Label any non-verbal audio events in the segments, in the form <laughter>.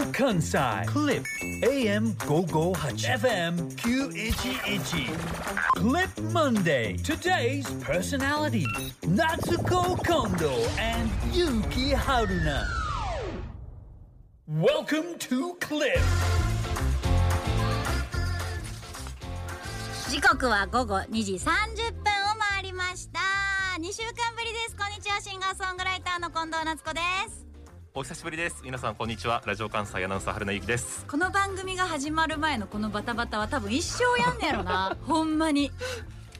Radio Kansai Clip AM 558 FM 911 Clip Monday Today's personality Natsuko Kondo and Yuki Haruna Welcome to Clip 時刻は午後2時30分を回りました2週間ぶりですこんにちはシンガーソングライターの近藤夏子ですお久しぶりです。皆さんこんにちは。ラジオ関西アナウンサー春名由紀です。この番組が始まる前のこのバタバタは多分一生やんねやろな。<laughs> ほんまに。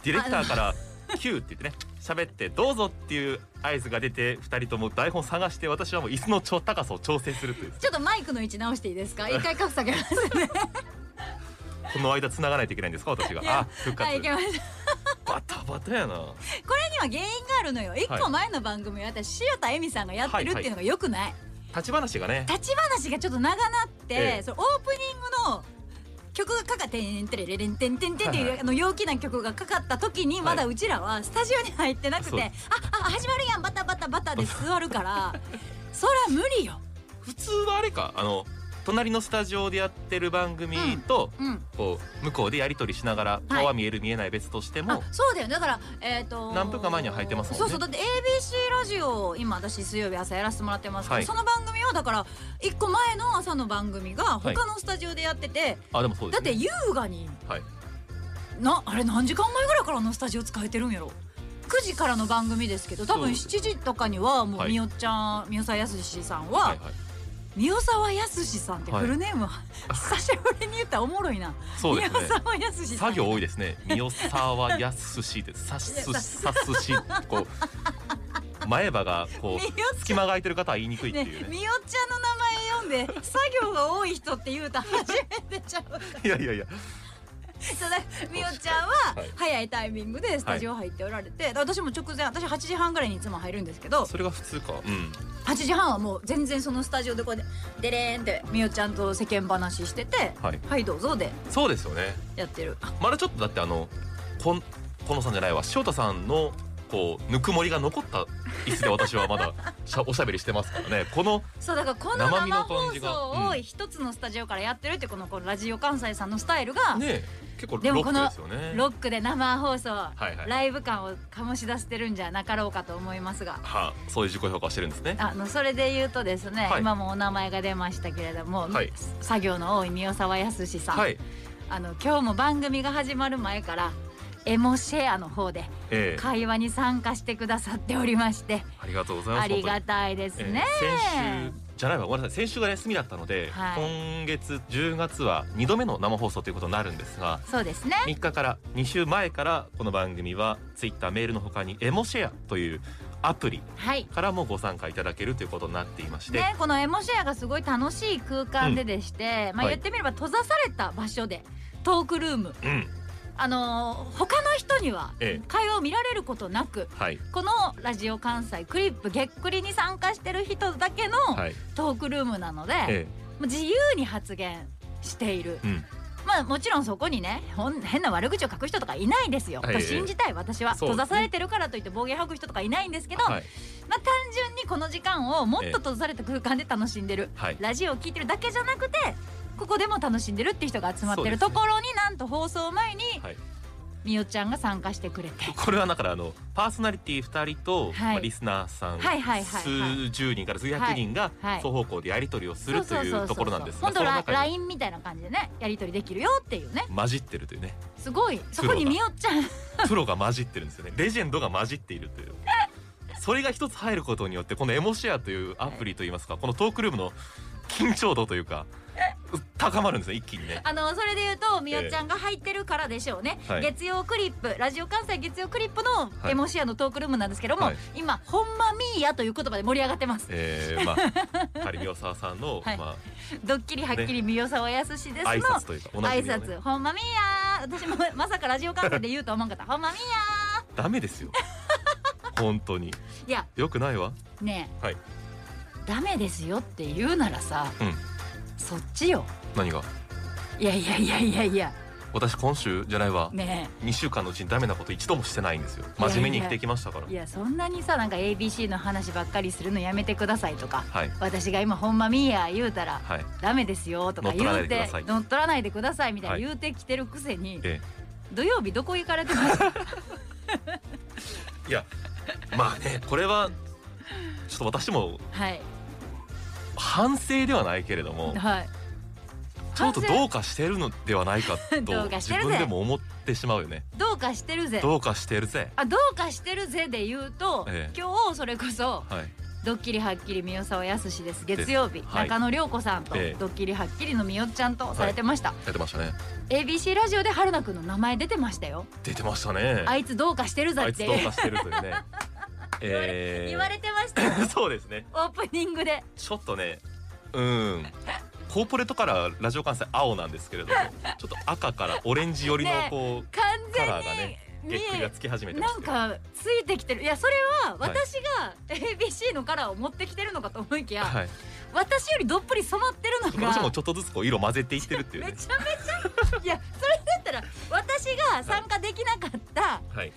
ディレクターから「キュー」って言ってね喋って「どうぞ」っていう合図が出て二人とも台本探して私はもう椅子の超高さを調整するという。ちょっとマイクの位置直していいですか？一回格下げますね。<laughs> この間繋がないといけないんですか？私が。あ復活。はいいけました <laughs> バタバタやな。これには原因があるのよ。一個前の番組は私塩田恵美さんがやってるっていうのがよくない、立ち話がね。立ち話がちょっと長なって、ええ。そのオープニングの曲がかかって「てんてれれれんてんてんてん」っていう、はいはいあの陽気な曲がかかった時にまだうちらはスタジオに入ってなくて「そうああ始まるやんバタバタバタ」で座るからそら無理よ。普通はあれかあの隣のスタジオでやってる番組と、うん、こう向こうでやり取りしながら顔は見える見えない別としても、あそうだよ。ねだからえっ、と何分か前には入ってますもんね。そうそうだって ABC ラジオを今私水曜日朝やらせてもらってますけど、はい。その番組はだから一個前の朝の番組がはい。他のスタジオでやってて、あでもそうですね。だって優雅にはい。なあれ何時間前ぐらいからあのスタジオ使えてるんやろ？9時からの番組ですけど多分そう7時とかにはもうはい。みよちゃんみよさやすしさんははいはいみよさわやすしさん。ってフルネーム、はい久しぶりに言ったらおもろいなそうですねみよさわやすしさん。作業多いですね。三沢やすしで、さす、さすし、こう。前歯がこう隙間が空いてる方は言いにくいっていうね。みよちゃん。の名前読ん。で作業が多い人って言うた初めてちゃういやいやいや、そうだみよちゃんははい早いタイミングでスタジオ入っておられて、私も直前私8時半ぐらいにいつも入るんですけどそれが普通か。うん。8時半はもう全然そのスタジオでこうやってデレーンってみよちゃんと世間話しててはい。「はいどうぞ」でそうですよね。やってるあまだちょっとだってあの、こん、このさんじゃないわ、翔太さんの。こうぬくもりが残った椅子で私はまだ <laughs> しゃおしゃべりしてますからね。このそうだからこの生放送を一つのスタジオからやってるってこのこのラジオ関西さんのスタイルがね結構ロックでもこのですよね。ロックで生放送はいはい。ライブ感を醸し出してるんじゃなかろうかと思いますが。はあ、そういう自己評価をしてるんですね。あのそれで言うとですね、はい。今もお名前が出ましたけれども、はい。作業の多い宮沢康さん、はい。あの今日も番組が始まる前からエモシェアの方でええ。会話に参加してくださっておりまして。ありがとうございます。ありがたいですね、えー先週じゃないわ。ごめんなさい。先週が休みだったので、はい。今月10月は2度目の生放送ということになるんですがそうですね。3日から2週前からこの番組はツイッターメールの他にエモシェアというアプリはい。からもご参加いただけるということになっていまして、ね、このエモシェアがすごい楽しい空間ででして、まあはい。言ってみれば閉ざされた場所でトークルーム。うんあのー他の人にはええ。会話を見られることなくはい。このラジオ関西クリップげっくりに参加してる人だけのはい。トークルームなので、えもう自由に発言している。えうん。まあもちろんそこにね変な悪口を書く人とかいないですよ、はいと信じたい私は、閉ざされてるからといって暴言吐く人とかいないんですけど、はい。まあ単純にこの時間をもっと閉ざされた空間で楽しんでる、はい。ラジオを聞いてるだけじゃなくてここでも楽しんでるって人が集まってるところになんと放送前にはい。みよちゃんが参加してくれて。これはだからあのパーソナリティ2人と、はい。まあ、リスナーさん、はいはい数十人から数百人がはい双方向でやり取りをするというところなんですが本当ラその中に LINE みたいな感じでねやり取りできるよっていうね。混じってるというね。すごい。そこにみよちゃん。プロが混じってるんですよね。レジェンドが混じっているという。それが一つ入ることによってこのエモシェアというアプリといいますかこのトークルームの緊張度というか高まるんですね一気にね。あのそれで言うとみよちゃんが入ってるからでしょうね、はい。月曜クリップラジオ関西月曜クリップのはい。エモシアのトークルームなんですけども、はい。今「ほんまみーや」という言葉で盛り上がってます。えー、まあ仮宮沢さんの、<laughs> はい。まドッキリはっきり宮沢康ですのあ挨拶というかおなじ挨拶。ほんまみーやー。私もまさかラジオ関西で言うとは思わんかった。ほんまみーやダメですよ。<laughs> 本当に。いや。よくないわ。ねえ、はい。ダメですよって言うならさ、うんそっちよ。何が？いやいやいやいやいや。私今週じゃないわ。ね2週間のうちにダメなこと一度もしてないんですよ。真面目に生きてきましたから。えいやそんなにさなんか ABC の話ばっかりするのやめてくださいとかはい。私が今ほんまみーや言うたらはい。ダメですよとか言う乗っ取らないでくてださい。乗っ取らないでくださいみたいなはい。言うてきてるくせに、え。土曜日どこ行かれてます？<laughs> いやまあねこれはちょっと私もはい反省ではないけれどもはい。ちょっとどうかしてるのではないかと自分でも思ってしまうよね。どうかしてるぜ。どうかしてるぜ。あどうかしてるぜで言うと、ええ。今日それこそはい。ドッキリはっきり宮沢康です。月曜日、はい。中野涼子さんと、ええ。ドッキリはっきりのみよっちゃんとされてました、やってました。ね ABC ラジオで春菜くんの名前出てましたよ、出てましたね。あいつどうかしてるぜあいつってどうかしてるというね。<laughs> 言われえ言われてました <laughs> そうですね。オープニングで。ちょっとねうん。コーポレートカラーラジオ関西青なんですけれども <laughs> ちょっと赤からオレンジ寄りのねこ完うカ全にラーがねげっくりがつき始めてなんかついてきてる。いやそれは私が ABC のカラーを持ってきてるのかと思いきや、はい。私よりどっぷり染まってるのが私もちょっとずつこう色混ぜていってるっていうね。めちゃめちゃいやそれだったら私が参加できなかったはい。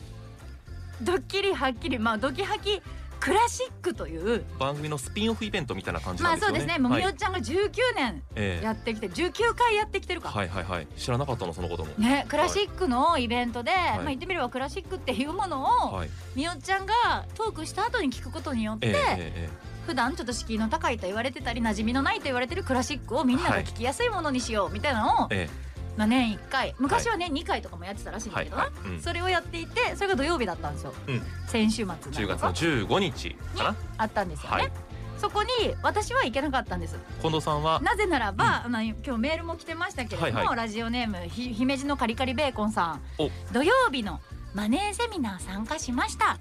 ドッキリはっきりまあドキハキクラシックという番組のスピンオフイベントみたいな感じまなんですよね。あそうですね。もうはい。みおちゃんが19年ええ。やってきて19回やってきてるか、はいはいはい。知らなかったのそのことも。ねクラシックのイベントで、い。まあ言ってみればクラシックっていうものを、はい。みおちゃんがトークした後に聞くことによって、ええええ普段ちょっと敷居の高いと言われてたり馴染みのないと言われてるクラシックをみんなが聞きやすいものにしようみたいなのを、えまあ、年1回昔は年2回とかもやってたらしいんだけどな、はい、うん、それをやっていてそれが土曜日だったんですよ、うん。先週末な10月ののか15日かな。あったんですよね、はい。そこに私は行けなかったんです。近藤さんはなぜならば、あの今日メールも来てましたけれども、はいはいラジオネームひ姫路のカリカリベーコンさん。お。土曜日のマネーセミナー参加しました。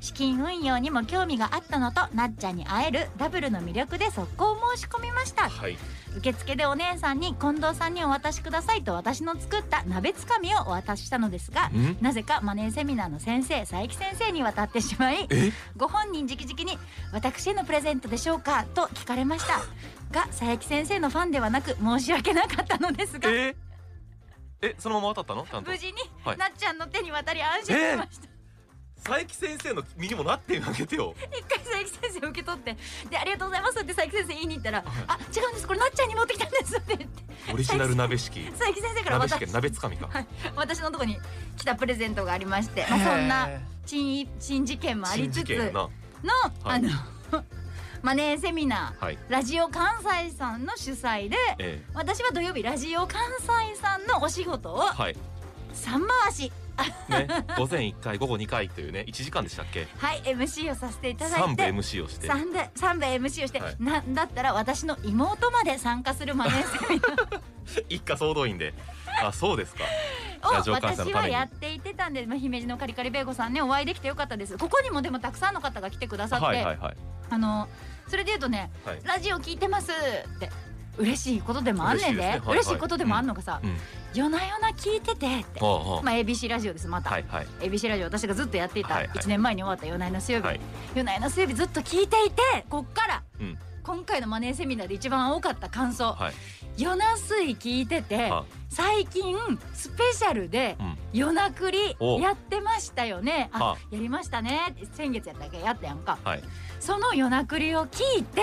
資金運用にも興味があったのとなっちゃんに会えるダブルの魅力で速攻申し込みました。はい。受付でお姉さんに近藤さんにお渡しくださいと私の作った鍋つかみをお渡ししたのですがん？なぜかマネーセミナーの先生佐伯先生に渡ってしまいえ？ご本人直々に「私へのプレゼントでしょうか?」と聞かれました。が佐伯先生のファンではなく申し訳なかったのですがええそのまま渡ったの？ちゃんと。無事にはい。なっちゃんの手に渡り安心しました、佐伯先生の身にもなってあげてよ。一回佐伯先生受け取って。で「ありがとうございます」って佐伯先生言いに行ったら「あ違うんです。これなっちゃんに持ってきたんです」って。言ってオリジナル鍋式佐伯先生から私鍋式鍋つかみか。はい。私のとこに来たプレゼントがありまして、まあ、そんな珍珍事件もあり新つつの、事件やな。はい。あのマネーセミナーはい。ラジオ関西さんの主催でえ私は土曜日ラジオ関西さんのお仕事をえはい。三回しね午前1回午後2回というね1時間でしたっけ？はい MC をさせていただい3部て MC をして。三部三部 MC をして、はい。なんだったら私の妹まで参加するマネーセミナー。<laughs> 一家総動員で。あそうですか。私はやっていてたんで、まあ、姫路のカリカリベーゴさんねお会いできてよかったです。ここにもでもたくさんの方が来てくださって、はいはいはい。あのそれで言うとねはい。ラジオ聞いてますって嬉しいことでもあんねんで。嬉しいですね。はいはい。嬉しいことでもあんのがさ、うん。夜な夜な聞いててって、はあ。はまあ ABC ラジオですまた、あはいはい。ABC ラジオ私がずっとやっていたはいはい。1年前に終わった夜な夜な水曜日、はい。夜な夜な水曜日ずっと聞いていてこっからうん。今回のマネーセミナーで一番多かった感想。はい。夜な水聞いてては最近スペシャルでうん。夜なくりお。やってましたよね。あはやりましたね。先月やったっけ？やったやんか。はい。その夜なくりを聞いて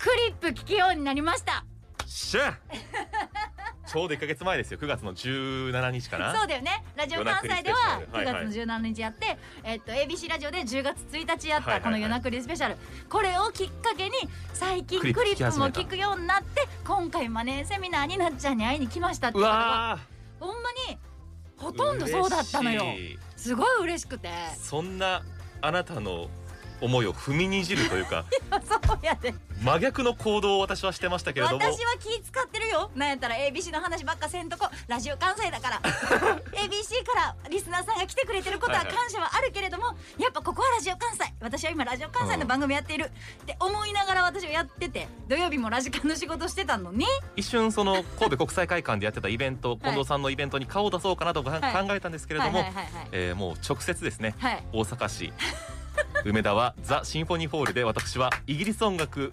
クリップ聞くようになりました。しゃ <laughs> ちょうど1ヶ月前ですよ。9月の17日かな。そうだよね。ラジオ関西では9夜なくりスペシャル月の17日やって、えっと ABC ラジオで10月1日やっはいはいはい。たこの夜なくりスペシャル。これをきっかけに最近クリップも聞くようになって今回マネーセミナーになっちゃんに会いに来ましたってういう方が。わほんまにほーとんどそうだったのよ。すごい嬉しくて。そんなあなたの思いを踏みにじるというか <laughs> そうやで。真逆の行動を私はしてましたけれども。私は気使ってるよ。なんやったら ABC の話ばっかせんとこ。ラジオ関西だから。<laughs> ABC からリスナーさんが来てくれてることははいはい。感謝はあるけれども、やっぱここはラジオ関西。私は今ラジオ関西の番組やっている。って思いながら私はやってて土曜日もラジカンの仕事してたのに。一瞬その神戸国際会館でやってたイベント近藤さんのイベントに顔を出そうかなとかはい考えたんですけれどももう直接ですねはい。大阪市 <laughs> 梅田はザ・シンフォニーホールで私はイギリス音楽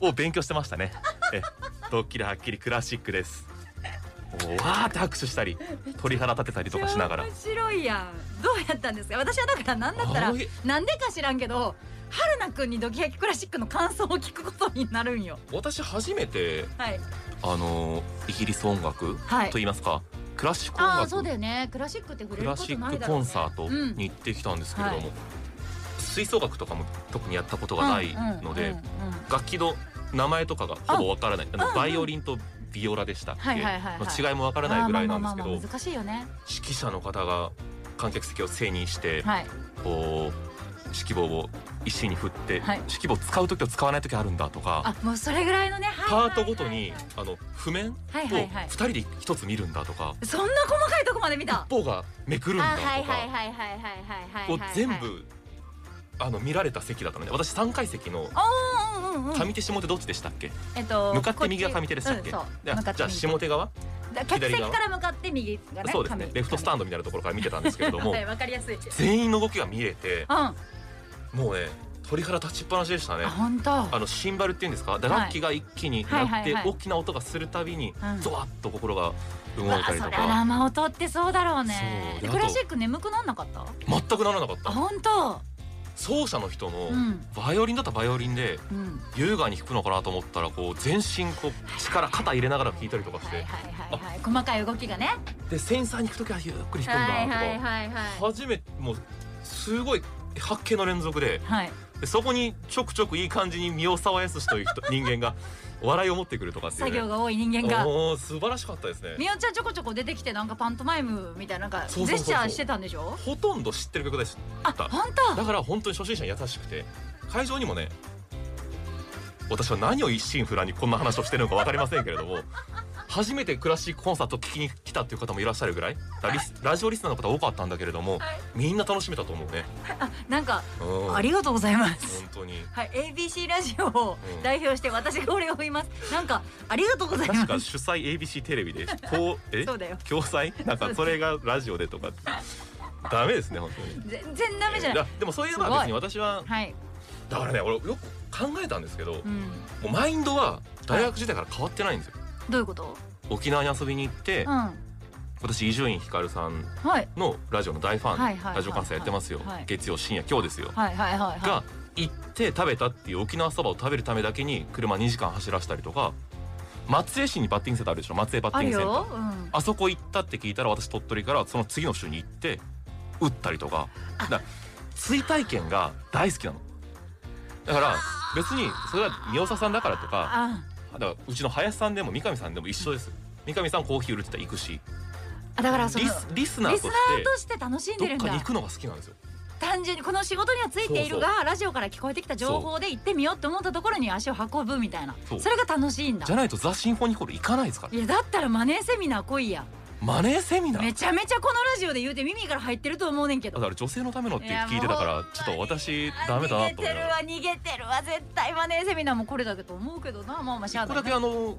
を勉強してましたね。えドッキリはっきりクラシックです。わーって拍手したり鳥肌立てたりとかしながら。面白いやん。どうやったんですか？私はだから何だったらなんでか知らんけど春菜くんにドキハキクラシックの感想を聞くことになるんよ。私初めてはい。あのーイギリス音楽はい。と言いますかクラシック音楽ああそうだよね。クラシックって触れクることラシックないだろうね。コンサートうん。に行ってきたんですけれども、はい吹奏楽とかも特にやったことがないので、楽器の名前とかがほぼわからない。あのバイオリンとビオラでしたっけ、違いもわからないぐらいなんですけど指揮者の方が観客席を背にして、はい。こう指揮棒を一心に振って、はい。指揮棒使う時と使わない時あるんだとかあもうそれぐらいのねパはいートごとにあの譜面をはいはいはい。2人で一つ見るんだとかそんな細かいとこまで見た。一方がめくるんだとか全部あの見られた席だったので私3階席の上手下手どっちでしたっけ？えっと向かって右が上手でしたっけ、じゃあ下手側？だ客席から向かって右がねそうですね。上レフトスタンドみたいなところから見てたんですけれども。<laughs> はかりやすい。全員の動きが見えてもうね鳥肌立ちっぱなしでしたね。本当。あのシンバルっていうんですか？打楽器が一気にはいなって大きな音がするたびにうん。ゾワッと心が動いたりとか。生音ってそうだろうね。クラシック眠くなんなかった？全くならなかっあた本当奏者の人のうん。バイオリンだったらバイオリンでうん。優雅に弾くのかなと思ったらこう全身こう力肩入れながら弾いたりとかして。細かい動きがね。で繊細に弾く時はゆっくり弾くんだとか。初めてもうすごい発見の連続ではいでそこにちょくちょくいい感じに身を沢やすしという人 <laughs> 人間が笑いを持ってくるとかっていう、ね、作業が多い人間が。素晴らしかったですね。みおちゃんちょこちょこ出てきてなんかパントマイムみたいななんかジェスチャーしてたんでしょ？ほとんど知ってる曲でし。あた本当？だから本当に初心者に優しくて。会場にもね私は何を一心不乱にこんな話をしてるのか分かりませんけれども初めてクラシックコンサートを聴きに来たっていう方もいらっしゃるぐらい。だリスラジオリスナーの方多かったんだけれどもはい。みんな楽しめたと思うね、あなんかうん、ありがとうございます。本当に。はい。ABC ラジオをうん。代表して私がお礼を言います。なんかありがとうござい確ます。か主催 ABC テレビでこうえ？そうだよ。共催？なんかそれがラジオでとかダメですね本当に。全然ダメじゃない。やでもそういえばすごい。別に私ははい。だからね俺よく考えたんですけど、もうん。うマインドは大学時代から変わってないんですよどういうこと？沖縄に遊びに行って、うん。私伊集院光さんはい。のラジオの大ファン、はいラジオ関西やってますよ、はい月曜深夜今日ですよ、はいはいはいはい。が行って食べたっていう沖縄そばを食べるためだけに車2時間走らせたりとか松江市にバッティングセンターあるでしょ？松江バッティングセンター。よ。うん。あそこ行ったって聞いたら私鳥取からその次の週に行って打ったりとか。だ追体験が大好きなの。だから別にそれは三代さんだからとかあだからうちの林さんでも三上さんでも一緒です。三上さんコーヒー売るって言ったら行くし。あだからそのリスリスナーとして楽しんでるんだ。どっかに行くのが好きなんですよ。単純にこの仕事にはついているがラジオから聞こえてきた情報で行ってみようって思ったところに足を運ぶみたいな。それが楽しいんだ。じゃないとザ・シンフォニーホール行かないですからいやだったらマネーセミナー来いやマネーセミナー？めちゃめちゃこのラジオで言うて耳から入ってると思うねんけど。だから女性のためのって聞いてたからちょっと私ダメだなと思逃げてるら。わ逃げてるわ絶対マネーセミナーもこれだけと思うけどな。まあまあしゃあ一個だないけあの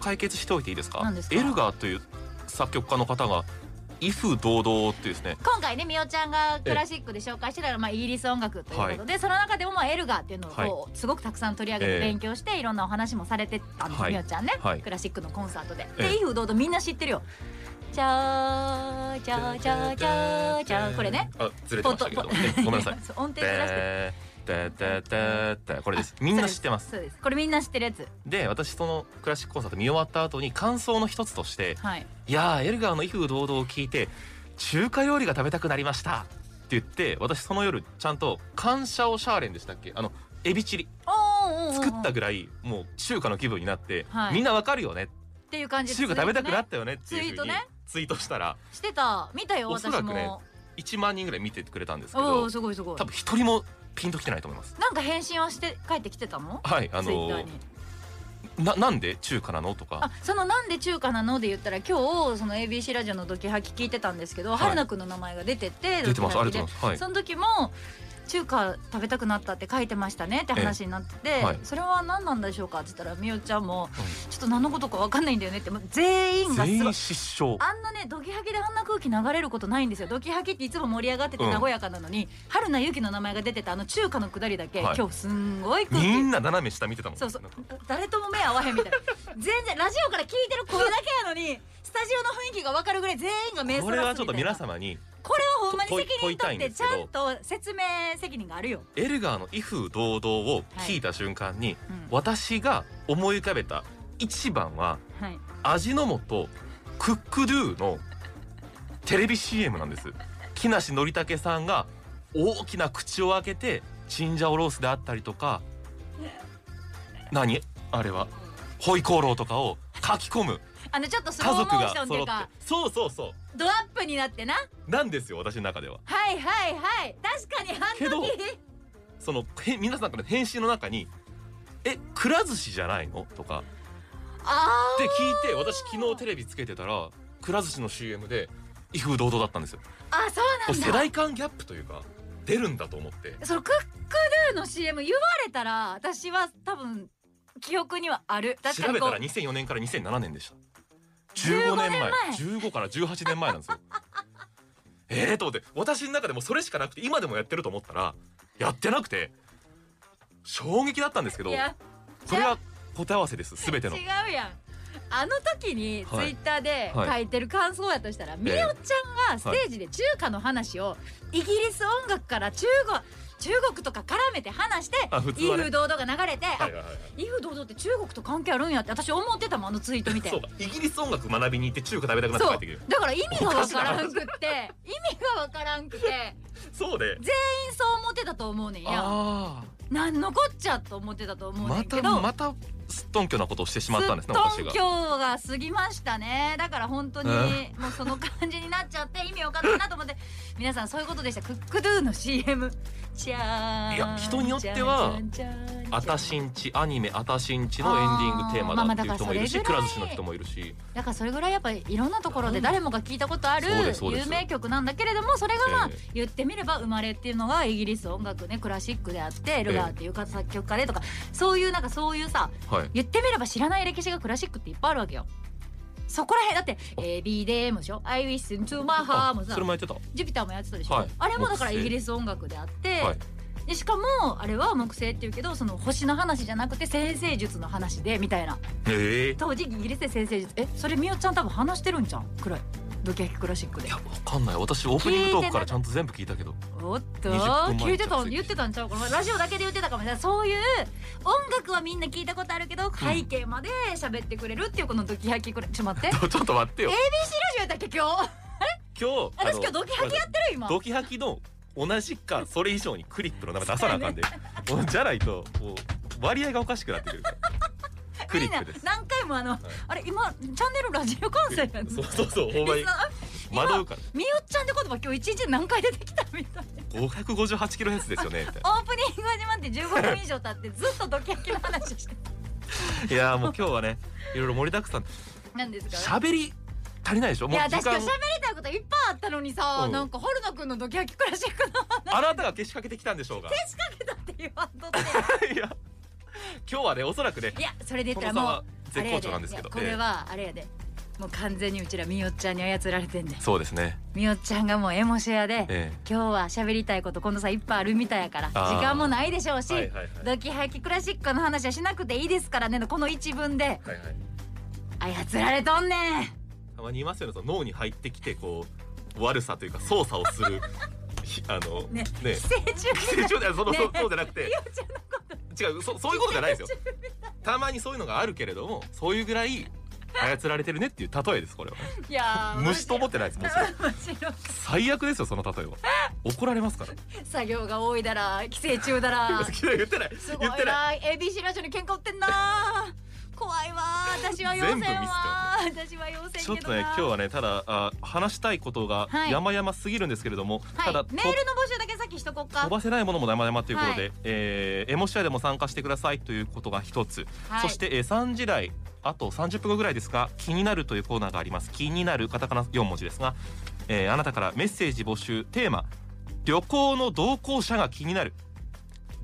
解決しておいていいですか？エルガーという作曲家の方が威風堂々っていうですね。今回ねみおちゃんがクラシックで紹介してたらまあイギリス音楽ということで、その中でもまあエルガーっていうのをこうすごくたくさん取り上げてええ。勉強していろんなお話もされてたんです、はい。みおちゃんね、はい。クラシックのコンサートで。ええ。で「威風堂々」みんな知ってるよ。チャーチャーチャーチャーチャーこれね。あずれてましたけど。ねごめんなさい。<laughs> 音程ずらして。ででででこれです。みんな知ってます？これみんな知ってるやつ。で私そのクラシックコンサート見終わった後に感想の一つとしてはい。「いやーエルガーの威風堂々を聞いて中華料理が食べたくなりました」って言って私その夜ちゃんと感謝をシャーレンでしたっけ？あのエビチリ。作ったぐらいもう中華の気分になって、はい。みんなわかるよね。っていう感じで中華食べたくなったよねっていうふうにツイートねツイートしたら。してた。見たよおそ私らくねも。1万人ぐらい見てくれたんですけおどおすごいすごい。多分一人もピンときてないと思います。なんか返信はして帰ってきてたの？はいあのななんで中華なの？とあかそのなんで中華なので言ったら今日その ABC ラジオのドキハキ聞いてたんですけど、い。春菜くんの名前が出てて出てますありがとうございます。はい。その時も中華食べたくなったって書いてましたねって話になってて、えはい。それは何なんでしょうかって言ったらみおちゃんもちょっと何のことか分かんないんだよねって全員がすごい失笑。あんなねドキハキであんな空気流れることないんですよ。ドキハキっていつも盛り上がっててうん。和やかなのに、春菜由紀の名前が出てたあの中華のくだりだけ、はい。今日すんごい空気。みんな斜め下見てたもん。そうそう。誰とも目合わへんみたいな。全然ラジオから聞いてる声だけやのにスタジオの雰囲気が分かるぐらい全員が目これはちょっと皆様にほんまに責任取ってちゃんと説明責任があるよ、エルガーの威風堂々を聞いた瞬間に、うん。私が思い浮かべた一番ははい、味の素クックドゥのテレビ CM なんです。木梨憲武さんが大きな口を開けてチンジャオロースであったりとか何？あれは？ホイコーローとかを書き込むあのちょっとス家ローモーションっていうかそうそうそドアップになってな。うなんですよ私の中では。はいはいはい。確かにあけどの時そのへ皆さんからの返信の中に「えくら寿司じゃないの?」とか。あって聞いて私昨日テレビつけてたらくら寿司の CM で威風堂々だったんですよ。ーあそうこなだ。うん世代間ギャップというか出るんだと思って。そのクックドゥの CM 言われたら私は多分記憶にはある。確かにこう。調べたら2004年から2007年でした15 15年前。年前。15から18年前なんですよ。<laughs> ええと思って私の中でもそれしかなくて今でもやってると思ったらやってなくて衝撃だったんですけどそれは答え合わせです全ての。違うやん。あの時にツイはいッターではい。書いてる感想やとしたら、みおちゃんがステージで中華の話をイギリス音楽から中国中国とか絡めて話して威風堂々が流れて、威風堂々って中国と関係あるんやって私思ってたもんあのツイート見て。そうだイギリス音楽学びに行って中華食べたくなって帰ってきるだから意味がわからんくって <laughs> 意味がわからんくて。そうで全員そう思ってたと思うねんや。あなんのこっちゃと思ってたと思うねあまたんけど。またすっとんきょなことをしてしまったんですねすっとんが。過ぎましたね。だから本当にえ？もうその感じになっちゃって意味わかんないなと思って皆さんそういうことでした。クックドゥの CM いや人によってはあたしんちアニメあたしんちのエンディングテーマだっていう人もいるし。まあまあだからそれぐらいら寿司の人もいるしだからそれぐらいやっぱりいろんなところで誰もが聞いたことある有名曲なんだけれどもそれがまあええ。言ってみれば生まれっていうのがイギリス音楽ねクラシックであってエルガーっていう作曲家でとかそういうなんかそういうさはい言ってみれば知らない歴史がクラシックっていっぱいあるわけよ。そこらへんだって「エビデー」もでしょ「I listen to my heart」もさ。それもやってたジュピターもやってたでしょ、はい。あれもだからイギリス音楽であって、はい。でしかもあれは木星っていうけどその星の話じゃなくて先生術の話でみたいな。ええ。当時イギリスで先生術えそれみおちゃん多分話してるんじゃん？くらいドキハキクラシックで。いやわかんない。私オープニングトークからちゃんと全部聞いたけど。おっと20分前聞いてた。着言ってたんちゃう？これラジオだけで言ってたかもしれない。そういう音楽はみんな聞いたことあるけど背景まで喋ってくれるっていうこのドキハキクラちょっと待って。ABC <laughs> ラちょっと待ってよ。ジオやったっけ？今日。今日 <laughs> 私今日ドキハキやってる今。ドキハキの同じかそれ以上にクリップの名前出さなあかんで。<laughs> じゃないと割合がおかしくなってくるからクリップです。何回もあの、あれ今チャンネルラジオ関西やんそうそうそうほんまに。惑うからみおちゃんって言葉今日一日何回出てきたみたい558キロヘルツですよねみたい <laughs> オープニング始まって15分以上経ってずっとドキハキの話してないやーもう今日はねいろいろ盛りだくさん。なんですか？喋り足りないでしょ？いや私今日喋りたいこといっぱいあったのにさ、うん。なんか春菜くんのドキハキクラシックのあなたがけしかけてきたんでしょうが。仕掛けたって言わんとって。<laughs> いや今日はねおそらくねいやそれで言ったらもう絶好調なんですけどこれはあれやで。もう完全にうちらみおちゃんに操られてんでそうですね。みおちゃんがもうエモシェアで、え今日は喋りたいこと今度さいっぱいあるみたいやから時間もないでしょうし、はいはいはい。ドキハキクラシックの話はしなくていいですからねこの一文で。えはいはい。操られとんねん。たまにいますよねその脳に入ってきてこう悪さというか操作をする。ひあのね。ね。寄生虫。ではその、ね。そうじゃなくて。違うそそういうことじゃないですよ。たまにそういうのがあるけれどもそういうぐらい操られてるねっていう例えですこれは。いやー虫と思ってないですもうそれ面白い。最悪ですよその例えは。怒られますから。作業が多いだら寄生虫だら。<laughs> 言ってない。言ってない。な ABC ラジオに喧嘩売ってんな怖いわ私は要せん全部ミスわ私はちょっとね今日はねただあ話したいことがはい。山々すぎるんですけれども、はい。ただメールの募集だけさっきしとこうか。飛ばせないものも山々ということで、はい。えーエモシアでも参加してくださいということが一つ、はい。そして、えー3時台あと30分後ぐらいですが気になるというコーナーがあります。気になるカタカナ4文字ですが、えーあなたからメッセージ募集。テーマ旅行の同行者が気になる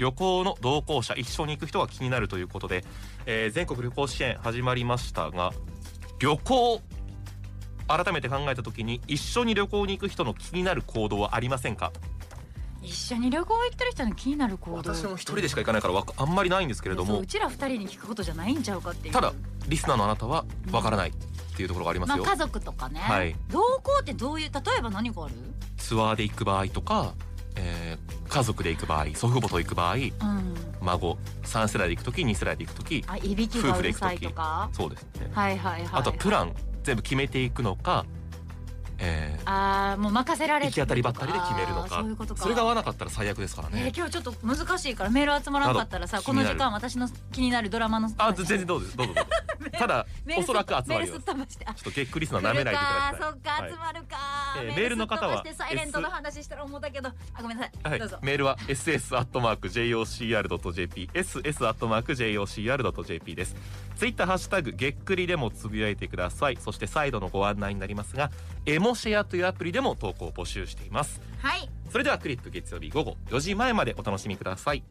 旅行の同行者一緒に行く人が気になるということで、えー全国旅行支援始まりましたが旅行改めて考えた時に一緒に旅行に行く人の気になる行動はありませんか？一緒に旅行行ってる人の気になる行動。私も一人でしか行かないからあんまりないんですけれどもそううちら二人に聞くことじゃないんちゃうかっていう。ただリスナーのあなたはわからないっていうところがありますよ、まあ家族とかね、はい。同行ってどういう例えば何がある？ツアーで行く場合とか、えー家族で行く場合祖父母と行く場合うん。孫3世代で行く時2世代で行く時あいびきがうるさいとか？そうですね。はいはいはい、はい、あとプラン全部決めていくのか、えーあーもう任せられて行き当たりばったりで決めるのか。そういうことか。それが合わなかったら最悪ですからね。えー、今日ちょっと難しいからメール集まらなかったらさこの時間私の気になるドラマのあ全然どうですどうぞどうぞ。<laughs> ただおそらく集まります。ちょっとゲックリスナー舐めないでいただきたいそっか、はい。集まるか、えーメールの方はサイレントの話したら思ったけど。あごめんなさい、はい。どうぞ、メールは ss アットマーク jocr.jp ss アットマーク jocr.jp です。ツイッターハッシュタグげっくりでもつぶやいてください。そして再度のご案内になりますがエモシェアというアプリでも投稿を募集しています。はい。それではクリップ月曜日午後4時前までお楽しみください